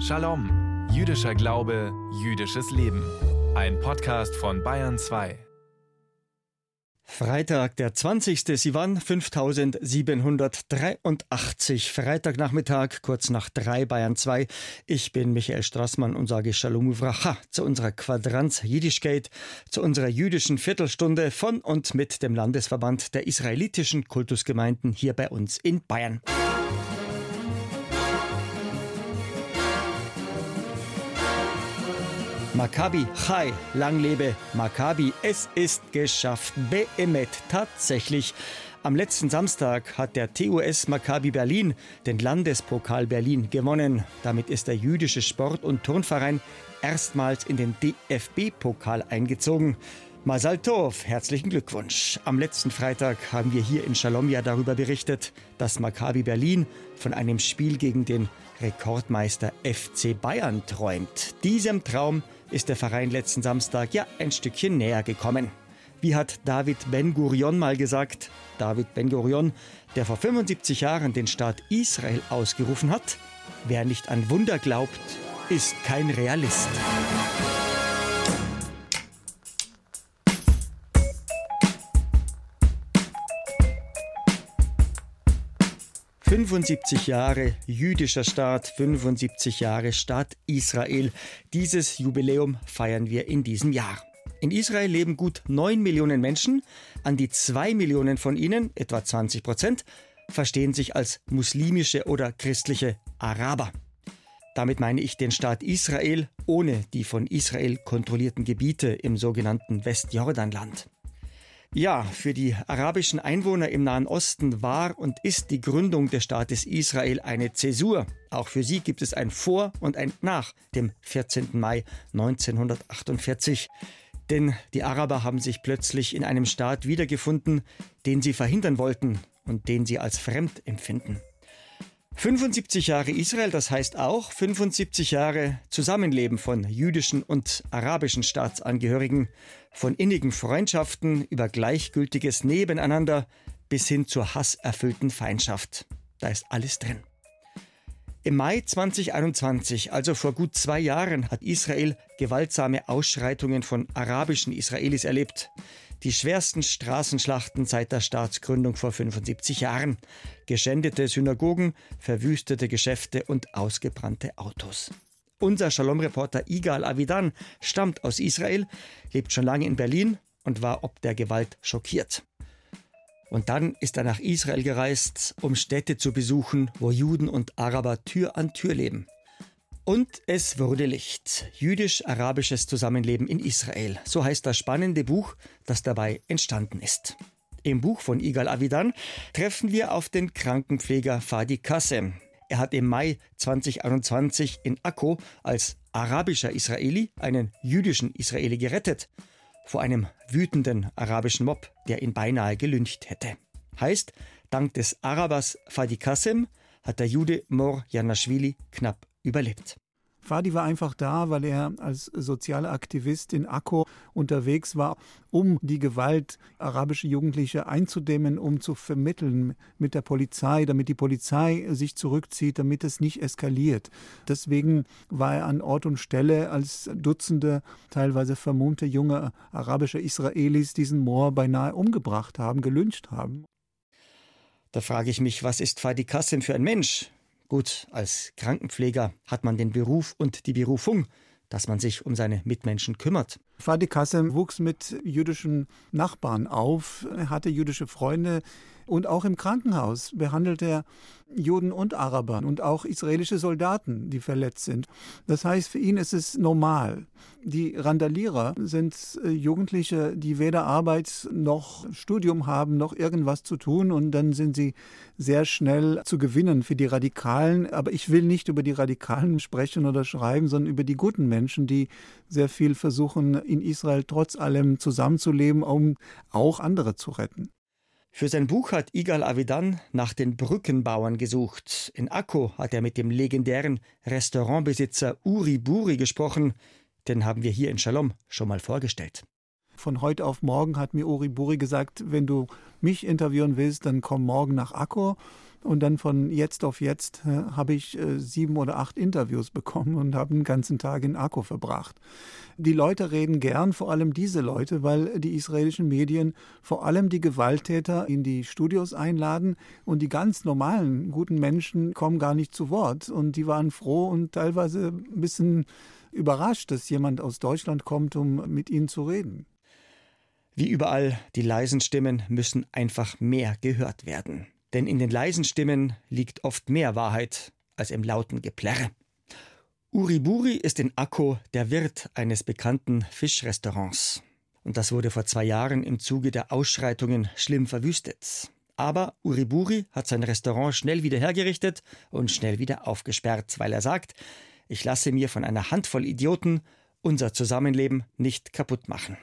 Shalom, jüdischer Glaube, jüdisches Leben. Ein Podcast von Bayern 2. Freitag, der 20. Sivan 5783. Freitagnachmittag, kurz nach drei Bayern 2. Ich bin Michael Strassmann und sage Shalom Uvracha zu unserer Quadranz Jiddischgate, zu unserer jüdischen Viertelstunde von und mit dem Landesverband der israelitischen Kultusgemeinden hier bei uns in Bayern. Maccabi Chai, lang lebe Maccabi, es ist geschafft. Beemet, tatsächlich. Am letzten Samstag hat der TUS Maccabi Berlin den Landespokal Berlin gewonnen. Damit ist der jüdische Sport- und Turnverein erstmals in den DFB-Pokal eingezogen. Masal Tov, herzlichen Glückwunsch. Am letzten Freitag haben wir hier in Shalom ja darüber berichtet, dass Maccabi Berlin von einem Spiel gegen den Rekordmeister FC Bayern träumt. Diesem Traum ist der Verein letzten Samstag ja ein Stückchen näher gekommen. Wie hat David Ben-Gurion mal gesagt? David Ben-Gurion, der vor 75 Jahren den Staat Israel ausgerufen hat, wer nicht an Wunder glaubt, ist kein Realist. 75 Jahre jüdischer Staat, 75 Jahre Staat Israel. Dieses Jubiläum feiern wir in diesem Jahr. In Israel leben gut 9 Millionen Menschen. An die 2 Millionen von ihnen, etwa 20 Prozent, verstehen sich als muslimische oder christliche Araber. Damit meine ich den Staat Israel ohne die von Israel kontrollierten Gebiete im sogenannten Westjordanland. Ja, für die arabischen Einwohner im Nahen Osten war und ist die Gründung des Staates Israel eine Zäsur. Auch für sie gibt es ein Vor und ein Nach dem 14. Mai 1948. Denn die Araber haben sich plötzlich in einem Staat wiedergefunden, den sie verhindern wollten und den sie als fremd empfinden. 75 Jahre Israel, das heißt auch 75 Jahre Zusammenleben von jüdischen und arabischen Staatsangehörigen, von innigen Freundschaften über gleichgültiges Nebeneinander bis hin zur hasserfüllten Feindschaft. Da ist alles drin. Im Mai 2021, also vor gut zwei Jahren, hat Israel gewaltsame Ausschreitungen von arabischen Israelis erlebt. Die schwersten Straßenschlachten seit der Staatsgründung vor 75 Jahren. Geschändete Synagogen, verwüstete Geschäfte und ausgebrannte Autos. Unser Shalom-Reporter Igal Avidan stammt aus Israel, lebt schon lange in Berlin und war ob der Gewalt schockiert. Und dann ist er nach Israel gereist, um Städte zu besuchen, wo Juden und Araber Tür an Tür leben. Und es wurde Licht. Jüdisch-arabisches Zusammenleben in Israel. So heißt das spannende Buch, das dabei entstanden ist. Im Buch von Igal Avidan treffen wir auf den Krankenpfleger Fadi Kassem. Er hat im Mai 2021 in Akko als arabischer Israeli einen jüdischen Israeli gerettet vor einem wütenden arabischen Mob, der ihn beinahe gelyncht hätte. Heißt, dank des Arabers Fadi Kassem hat der Jude Mor Janashvili knapp überlebt. Fadi war einfach da, weil er als sozialer Aktivist in Akko unterwegs war, um die Gewalt arabischer Jugendliche einzudämmen, um zu vermitteln mit der Polizei, damit die Polizei sich zurückzieht, damit es nicht eskaliert. Deswegen war er an Ort und Stelle, als Dutzende, teilweise vermummte junge arabische Israelis diesen Moor beinahe umgebracht haben, gelyncht haben. Da frage ich mich, was ist Fadi Kassim für ein Mensch? Gut, als Krankenpfleger hat man den Beruf und die Berufung, dass man sich um seine Mitmenschen kümmert. Fadi Kassem wuchs mit jüdischen Nachbarn auf, hatte jüdische Freunde, und auch im Krankenhaus behandelt er Juden und Araber und auch israelische Soldaten, die verletzt sind. Das heißt, für ihn ist es normal. Die Randalierer sind äh, Jugendliche, die weder Arbeit noch Studium haben, noch irgendwas zu tun und dann sind sie sehr schnell zu gewinnen für die Radikalen. Aber ich will nicht über die Radikalen sprechen oder schreiben, sondern über die guten Menschen, die sehr viel versuchen, in Israel trotz allem zusammenzuleben, um auch andere zu retten. Für sein Buch hat Igal Avidan nach den Brückenbauern gesucht. In Akko hat er mit dem legendären Restaurantbesitzer Uri Buri gesprochen. Den haben wir hier in Shalom schon mal vorgestellt. Von heute auf morgen hat mir Uri Buri gesagt, wenn du mich interviewen willst, dann komm morgen nach Akko Und dann von jetzt auf jetzt äh, habe ich äh, sieben oder acht Interviews bekommen und habe den ganzen Tag in Akku verbracht. Die Leute reden gern, vor allem diese Leute, weil die israelischen Medien vor allem die Gewalttäter in die Studios einladen und die ganz normalen, guten Menschen kommen gar nicht zu Wort. Und die waren froh und teilweise ein bisschen überrascht, dass jemand aus Deutschland kommt, um mit ihnen zu reden. Wie überall, die leisen Stimmen müssen einfach mehr gehört werden denn in den leisen Stimmen liegt oft mehr Wahrheit als im lauten Geplärre. Uriburi ist in Akko der Wirt eines bekannten Fischrestaurants. Und das wurde vor zwei Jahren im Zuge der Ausschreitungen schlimm verwüstet. Aber Uriburi hat sein Restaurant schnell wieder hergerichtet und schnell wieder aufgesperrt, weil er sagt, ich lasse mir von einer Handvoll Idioten unser Zusammenleben nicht kaputt machen.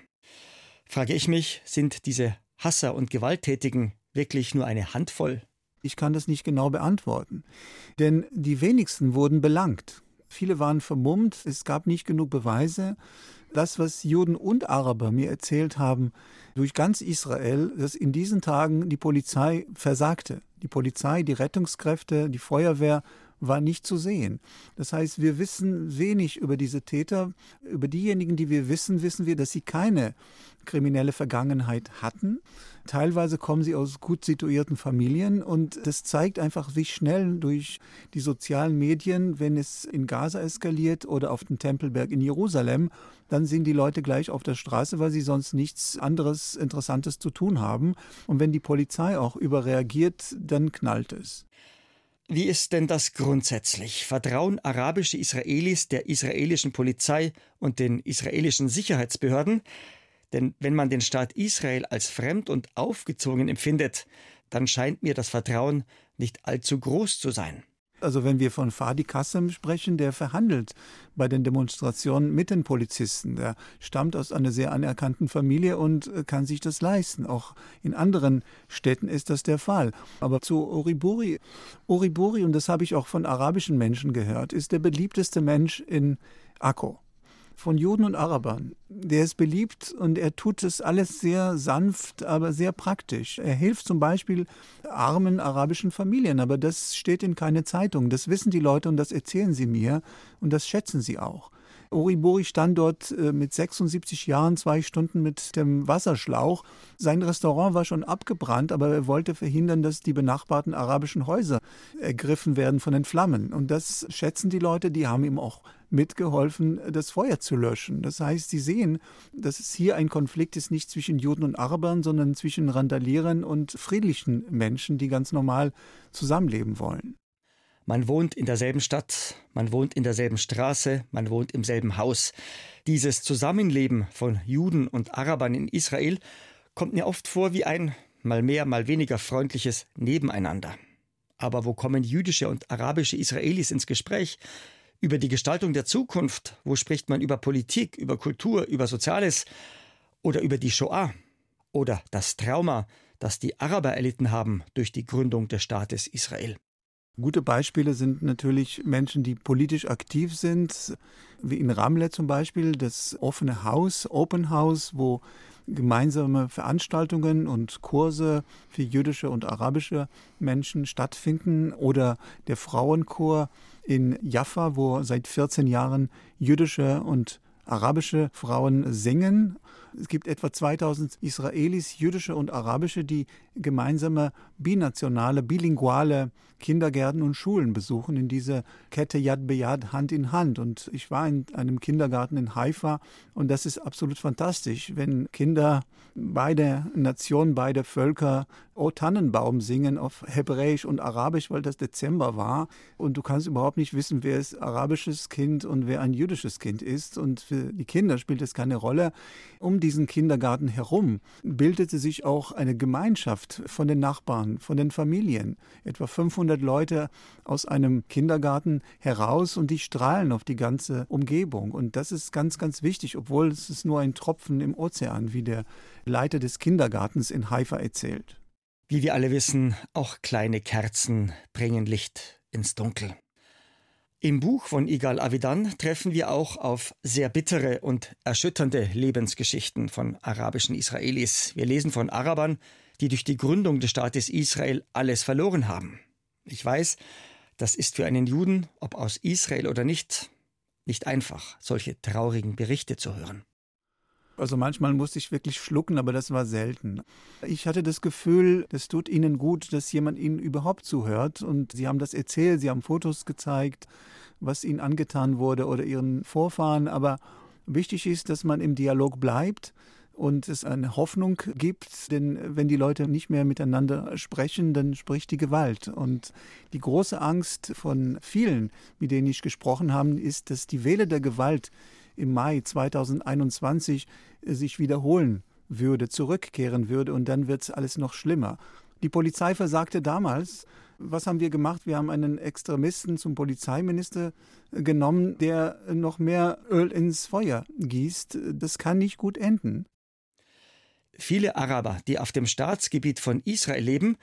Frage ich mich, sind diese Hasser und Gewalttätigen wirklich nur eine Handvoll? Ich kann das nicht genau beantworten. Denn die wenigsten wurden belangt. Viele waren vermummt, es gab nicht genug Beweise. Das, was Juden und Araber mir erzählt haben, durch ganz Israel, dass in diesen Tagen die Polizei versagte. Die Polizei, die Rettungskräfte, die Feuerwehr war nicht zu sehen. Das heißt, wir wissen wenig über diese Täter. Über diejenigen, die wir wissen, wissen wir, dass sie keine kriminelle Vergangenheit hatten. Teilweise kommen sie aus gut situierten Familien und das zeigt einfach, wie schnell durch die sozialen Medien, wenn es in Gaza eskaliert oder auf dem Tempelberg in Jerusalem, dann sind die Leute gleich auf der Straße, weil sie sonst nichts anderes Interessantes zu tun haben. Und wenn die Polizei auch überreagiert, dann knallt es. Wie ist denn das grundsätzlich? Vertrauen arabische Israelis der israelischen Polizei und den israelischen Sicherheitsbehörden? Denn wenn man den Staat Israel als fremd und aufgezogen empfindet, dann scheint mir das Vertrauen nicht allzu groß zu sein. Also wenn wir von Fadi Kassem sprechen, der verhandelt bei den Demonstrationen mit den Polizisten. Der stammt aus einer sehr anerkannten Familie und äh, kann sich das leisten. Auch in anderen Städten ist das der Fall. Aber zu Oriburi. Oriburi, und das habe ich auch von arabischen Menschen gehört, ist der beliebteste Mensch in Akko von Juden und Arabern. Der ist beliebt und er tut es alles sehr sanft, aber sehr praktisch. Er hilft zum Beispiel armen arabischen Familien, aber das steht in keine Zeitung. Das wissen die Leute und das erzählen sie mir und das schätzen sie auch. Oribori stand dort äh, mit 76 Jahren zwei Stunden mit dem Wasserschlauch. Sein Restaurant war schon abgebrannt, aber er wollte verhindern, dass die benachbarten arabischen Häuser ergriffen werden von den Flammen. Und das schätzen die Leute, die haben ihm auch mitgeholfen, das Feuer zu löschen. Das heißt, sie sehen, dass es hier ein Konflikt ist, nicht zwischen Juden und Arabern, sondern zwischen Randalierern und friedlichen Menschen, die ganz normal zusammenleben wollen. Man wohnt in derselben Stadt, man wohnt in derselben Straße, man wohnt im selben Haus. Dieses Zusammenleben von Juden und Arabern in Israel kommt mir oft vor wie ein mal mehr, mal weniger freundliches Nebeneinander. Aber wo kommen jüdische und arabische Israelis ins Gespräch? Über die Gestaltung der Zukunft? Wo spricht man über Politik, über Kultur, über Soziales? Oder über die Shoah? Oder das Trauma, das die Araber erlitten haben durch die Gründung des Staates Israel? Gute Beispiele sind natürlich Menschen, die politisch aktiv sind, wie in Ramle zum Beispiel, das offene Haus, Open House, wo gemeinsame Veranstaltungen und Kurse für jüdische und arabische Menschen stattfinden oder der Frauenchor in Jaffa, wo seit 14 Jahren jüdische und arabische Frauen singen es gibt etwa 2000 Israelis, jüdische und arabische, die gemeinsame binationale, bilinguale Kindergärten und Schulen besuchen in dieser Kette Yad Beyad Hand in Hand. Und ich war in einem Kindergarten in Haifa und das ist absolut fantastisch, wenn Kinder beide Nationen, beide Völker O Tannenbaum singen auf Hebräisch und Arabisch, weil das Dezember war. Und du kannst überhaupt nicht wissen, wer ist arabisches Kind und wer ein jüdisches Kind ist. Und für die Kinder spielt es keine Rolle. Um diesen Kindergarten herum bildete sich auch eine Gemeinschaft von den Nachbarn, von den Familien. Etwa 500 Leute aus einem Kindergarten heraus und die strahlen auf die ganze Umgebung. Und das ist ganz, ganz wichtig, obwohl es ist nur ein Tropfen im Ozean, wie der Leiter des Kindergartens in Haifa erzählt. Wie wir alle wissen, auch kleine Kerzen bringen Licht ins Dunkel. Im Buch von Igal Avidan treffen wir auch auf sehr bittere und erschütternde Lebensgeschichten von arabischen Israelis. Wir lesen von Arabern, die durch die Gründung des Staates Israel alles verloren haben. Ich weiß, das ist für einen Juden, ob aus Israel oder nicht, nicht einfach, solche traurigen Berichte zu hören. Also manchmal musste ich wirklich schlucken, aber das war selten. Ich hatte das Gefühl, es tut ihnen gut, dass jemand ihnen überhaupt zuhört. Und sie haben das erzählt, sie haben Fotos gezeigt, was ihnen angetan wurde oder ihren Vorfahren. Aber wichtig ist, dass man im Dialog bleibt und es eine Hoffnung gibt, denn wenn die Leute nicht mehr miteinander sprechen, dann spricht die Gewalt. Und die große Angst von vielen, mit denen ich gesprochen habe, ist, dass die Welle der Gewalt im Mai 2021 sich wiederholen würde, zurückkehren würde und dann wird alles noch schlimmer. Die Polizei versagte damals. Was haben wir gemacht? Wir haben einen Extremisten zum Polizeiminister genommen, der noch mehr Öl ins Feuer gießt. Das kann nicht gut enden. Viele Araber, die auf dem Staatsgebiet von Israel leben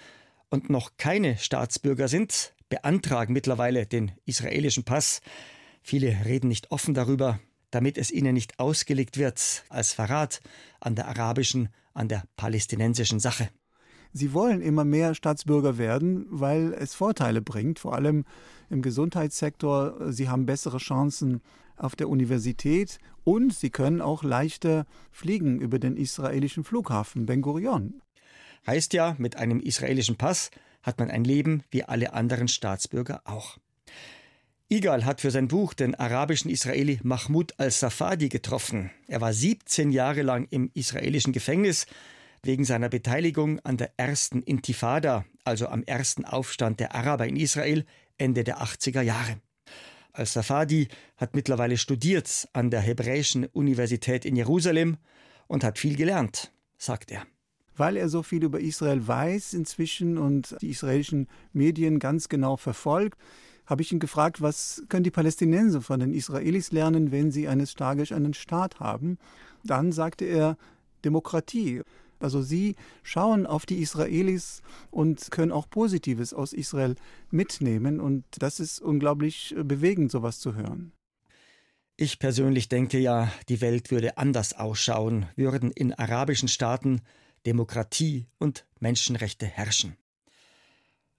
und noch keine Staatsbürger sind, beantragen mittlerweile den israelischen Pass. Viele reden nicht offen darüber, damit es ihnen nicht ausgelegt wird als Verrat an der arabischen, an der palästinensischen Sache. Sie wollen immer mehr Staatsbürger werden, weil es Vorteile bringt, vor allem im Gesundheitssektor. Sie haben bessere Chancen auf der Universität und sie können auch leichter fliegen über den israelischen Flughafen Ben Gurion. Heißt ja, mit einem israelischen Pass hat man ein Leben wie alle anderen Staatsbürger auch. Igal hat für sein Buch den arabischen Israeli Mahmoud al-Safadi getroffen. Er war 17 Jahre lang im israelischen Gefängnis wegen seiner Beteiligung an der ersten Intifada, also am ersten Aufstand der Araber in Israel Ende der 80er Jahre. Al-Safadi hat mittlerweile studiert an der Hebräischen Universität in Jerusalem und hat viel gelernt, sagt er. Weil er so viel über Israel weiß inzwischen und die israelischen Medien ganz genau verfolgt, habe ich ihn gefragt, was können die Palästinenser von den Israelis lernen, wenn sie eines Tages einen Staat haben? Dann sagte er Demokratie. Also sie schauen auf die Israelis und können auch Positives aus Israel mitnehmen. Und das ist unglaublich bewegend, sowas zu hören. Ich persönlich denke ja, die Welt würde anders ausschauen, würden in arabischen Staaten Demokratie und Menschenrechte herrschen.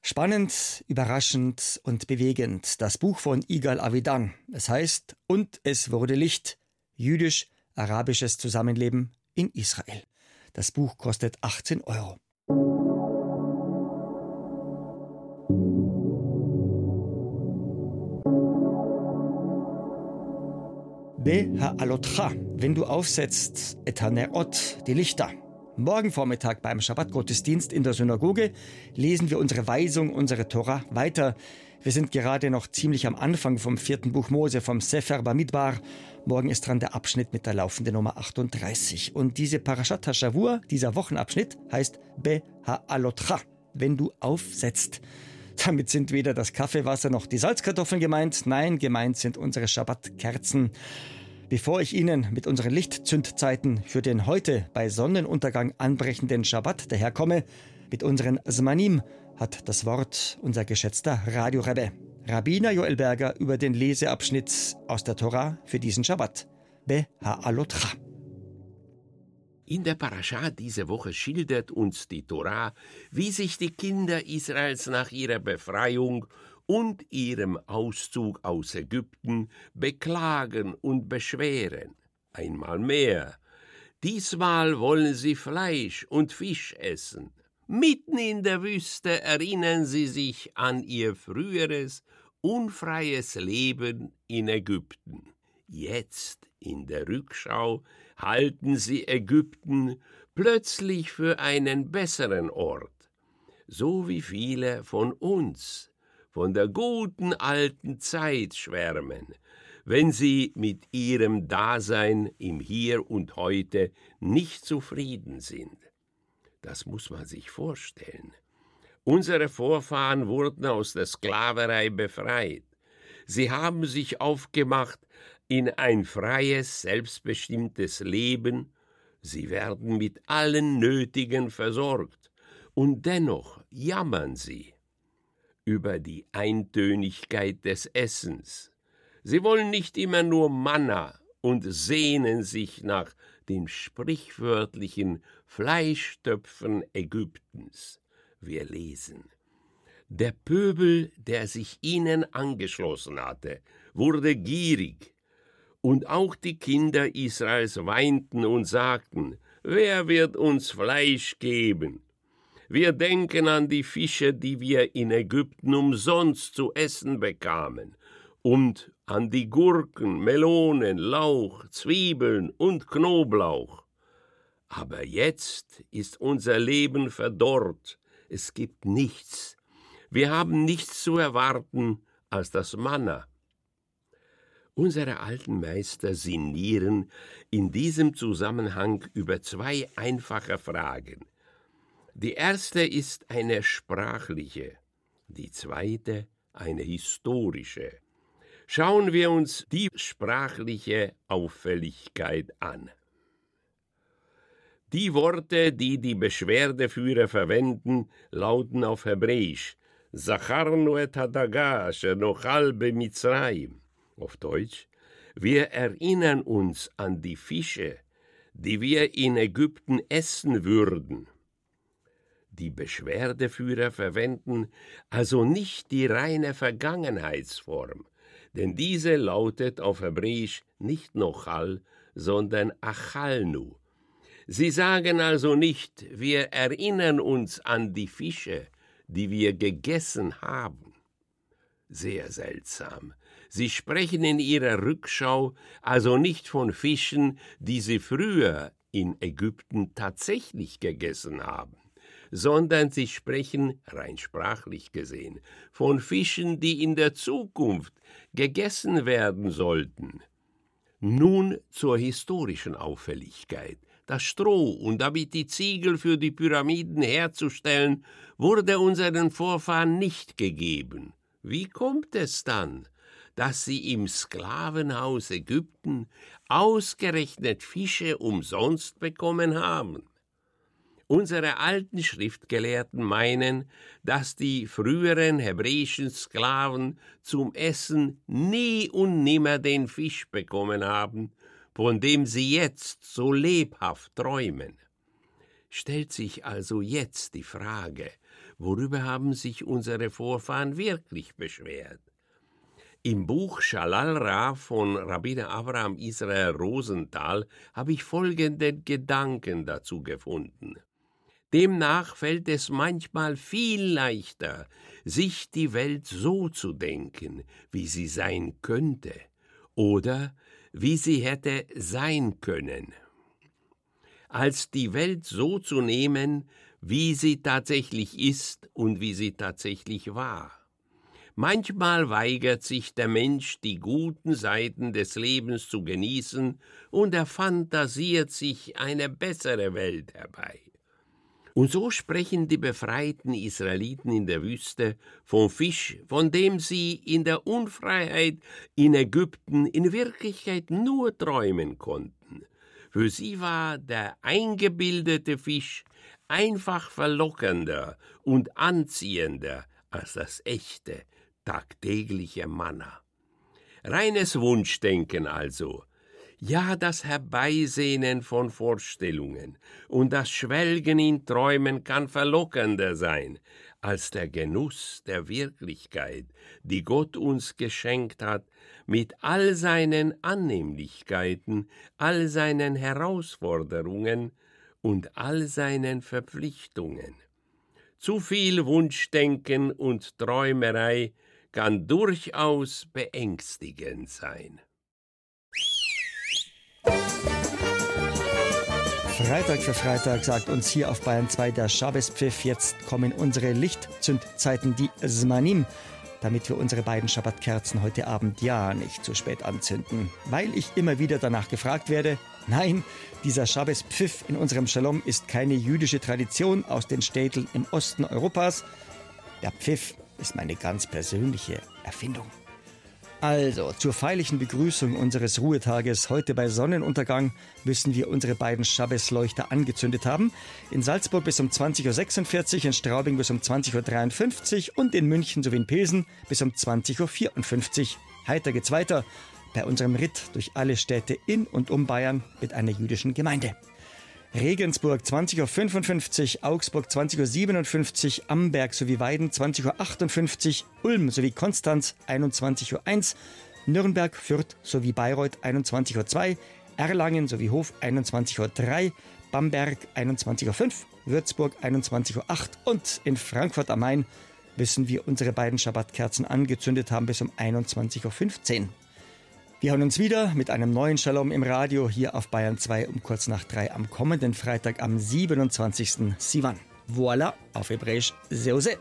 Spannend, überraschend und bewegend das Buch von Igal Avidan. Es heißt Und es wurde Licht, jüdisch-arabisches Zusammenleben in Israel. Das Buch kostet 18 Euro. Be ha'alotcha, wenn du aufsetzt, et hanerot, die Lichter. Morgen Vormittag beim Schabbatgottesdienst in der Synagoge lesen wir unsere Weisung, unsere Tora weiter. Wir sind gerade noch ziemlich am Anfang vom vierten Buch Mose, vom Sefer Bamidbar. Morgen ist dran der Abschnitt mit der laufenden Nummer 38. Und diese Parashat HaShavua, dieser Wochenabschnitt, heißt Be Ha'alotcha, wenn du aufsetzt. Damit sind weder das Kaffeewasser noch die Salzkartoffeln gemeint. Nein, gemeint sind unsere Schabbatkerzen. Bevor ich Ihnen mit unseren Lichtzündzeiten für den heute bei Sonnenuntergang anbrechenden Schabbat daherkomme, mit unseren Zmanim, hat das Wort unser geschätzter Radiorebbe, Rabbiner Joel Berger, über den Leseabschnitt aus der Tora für diesen Schabbat. Be Ha'alotra. In der Parascha diese Woche schildert uns die Tora, wie sich die Kinder Israels nach ihrer Befreiung und ihrem Auszug aus Ägypten beklagen und beschweren. Einmal mehr. Diesmal wollen sie Fleisch und Fisch essen. Mitten in der Wüste erinnern sie sich an ihr früheres, unfreies Leben in Ägypten. Jetzt, in der Rückschau, halten sie Ägypten plötzlich für einen besseren Ort, so wie viele von uns von der guten alten Zeit schwärmen, wenn sie mit ihrem Dasein im Hier und heute nicht zufrieden sind. Das muss man sich vorstellen. Unsere Vorfahren wurden aus der Sklaverei befreit. Sie haben sich aufgemacht in ein freies, selbstbestimmtes Leben, sie werden mit allen Nötigen versorgt, und dennoch jammern sie über die Eintönigkeit des Essens. Sie wollen nicht immer nur Manna und sehnen sich nach den sprichwörtlichen Fleischtöpfen Ägyptens. Wir lesen. Der Pöbel, der sich ihnen angeschlossen hatte, wurde gierig, und auch die Kinder Israels weinten und sagten, Wer wird uns Fleisch geben? Wir denken an die Fische, die wir in Ägypten umsonst zu essen bekamen, und an die Gurken, Melonen, Lauch, Zwiebeln und Knoblauch. Aber jetzt ist unser Leben verdorrt, es gibt nichts. Wir haben nichts zu erwarten als das Manna. Unsere alten Meister sinnieren in diesem Zusammenhang über zwei einfache Fragen. Die erste ist eine sprachliche, die zweite eine historische. Schauen wir uns die sprachliche Auffälligkeit an. Die Worte, die die Beschwerdeführer verwenden, lauten auf Hebräisch Zacharnu et hadaga shenochal b'Mitzrayim. Auf Deutsch, wir erinnern uns an die Fische, die wir in Ägypten essen würden. Die Beschwerdeführer verwenden also nicht die reine Vergangenheitsform, denn diese lautet auf Hebräisch nicht Nochal, sondern Achalnu. Sie sagen also nicht, wir erinnern uns an die Fische, die wir gegessen haben. Sehr seltsam. Sie sprechen in ihrer Rückschau also nicht von Fischen, die sie früher in Ägypten tatsächlich gegessen haben, sondern sie sprechen, rein sprachlich gesehen, von Fischen, die in der Zukunft gegessen werden sollten. Nun zur historischen Auffälligkeit. Das Stroh und damit die Ziegel für die Pyramiden herzustellen, wurde unseren Vorfahren nicht gegeben. Wie kommt es dann, dass sie im Sklavenhaus Ägypten ausgerechnet Fische umsonst bekommen haben. Unsere alten Schriftgelehrten meinen, dass die früheren hebräischen Sklaven zum Essen nie und nimmer den Fisch bekommen haben, von dem sie jetzt so lebhaft träumen. Stellt sich also jetzt die Frage, worüber haben sich unsere Vorfahren wirklich beschwert? Im Buch Shalalra von Rabbiner Abraham Israel Rosenthal habe ich folgenden Gedanken dazu gefunden. Demnach fällt es manchmal viel leichter, sich die Welt so zu denken, wie sie sein könnte oder wie sie hätte sein können, als die Welt so zu nehmen, wie sie tatsächlich ist und wie sie tatsächlich war. Manchmal weigert sich der Mensch, die guten Seiten des Lebens zu genießen, und er fantasiert sich eine bessere Welt herbei. Und so sprechen die befreiten Israeliten in der Wüste vom Fisch, von dem sie in der Unfreiheit in Ägypten in Wirklichkeit nur träumen konnten. Für sie war der eingebildete Fisch einfach verlockender und anziehender als das echte, tagtägliche Manna. Reines Wunschdenken also, ja das Herbeisehnen von Vorstellungen und das Schwelgen in Träumen kann verlockender sein als der Genuss der Wirklichkeit, die Gott uns geschenkt hat, mit all seinen Annehmlichkeiten, all seinen Herausforderungen und all seinen Verpflichtungen. Zu viel Wunschdenken und Träumerei kann durchaus beängstigend sein. Freitag für Freitag sagt uns hier auf Bayern 2 der Schabbespfiff. Jetzt kommen unsere Lichtzündzeiten, die Zmanim, damit wir unsere beiden Schabbatkerzen heute Abend ja nicht zu spät anzünden. Weil ich immer wieder danach gefragt werde, nein, dieser Schabbespfiff in unserem Shalom ist keine jüdische Tradition aus den Städten im Osten Europas. Der Pfiff ist meine ganz persönliche Erfindung. Also, zur feierlichen Begrüßung unseres Ruhetages heute bei Sonnenuntergang müssen wir unsere beiden Schabbesleuchter angezündet haben. In Salzburg bis um 20.46 Uhr, in Straubing bis um 20.53 Uhr und in München sowie in Pilsen bis um 20.54 Uhr. Heiter geht's weiter bei unserem Ritt durch alle Städte in und um Bayern mit einer jüdischen Gemeinde. Regensburg 20.55 Uhr, Augsburg 20.57 Uhr, Amberg sowie Weiden 20.58 Uhr, Ulm sowie Konstanz 21.01 Uhr, Nürnberg, Fürth sowie Bayreuth 21.02 Uhr, Erlangen sowie Hof 21.03 Uhr, Bamberg 21.05 Uhr, Würzburg 21.08 Uhr und in Frankfurt am Main müssen wir unsere beiden Schabbatkerzen angezündet haben bis um 21.15 Uhr. Wir hören uns wieder mit einem neuen Shalom im Radio hier auf Bayern 2 um kurz nach drei am kommenden Freitag am 27. Sivan. Voila, auf Hebräisch Seose.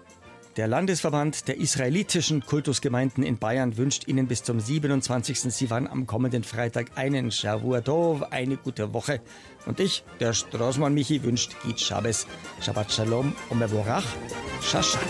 Der Landesverband der israelitischen Kultusgemeinden in Bayern wünscht Ihnen bis zum 27. Sivan am kommenden Freitag einen Shavua Tov, eine gute Woche. Und ich, der Straßmann Michi, wünscht Git Shabbos, Shabbat Shalom und Mevorach, Shashan.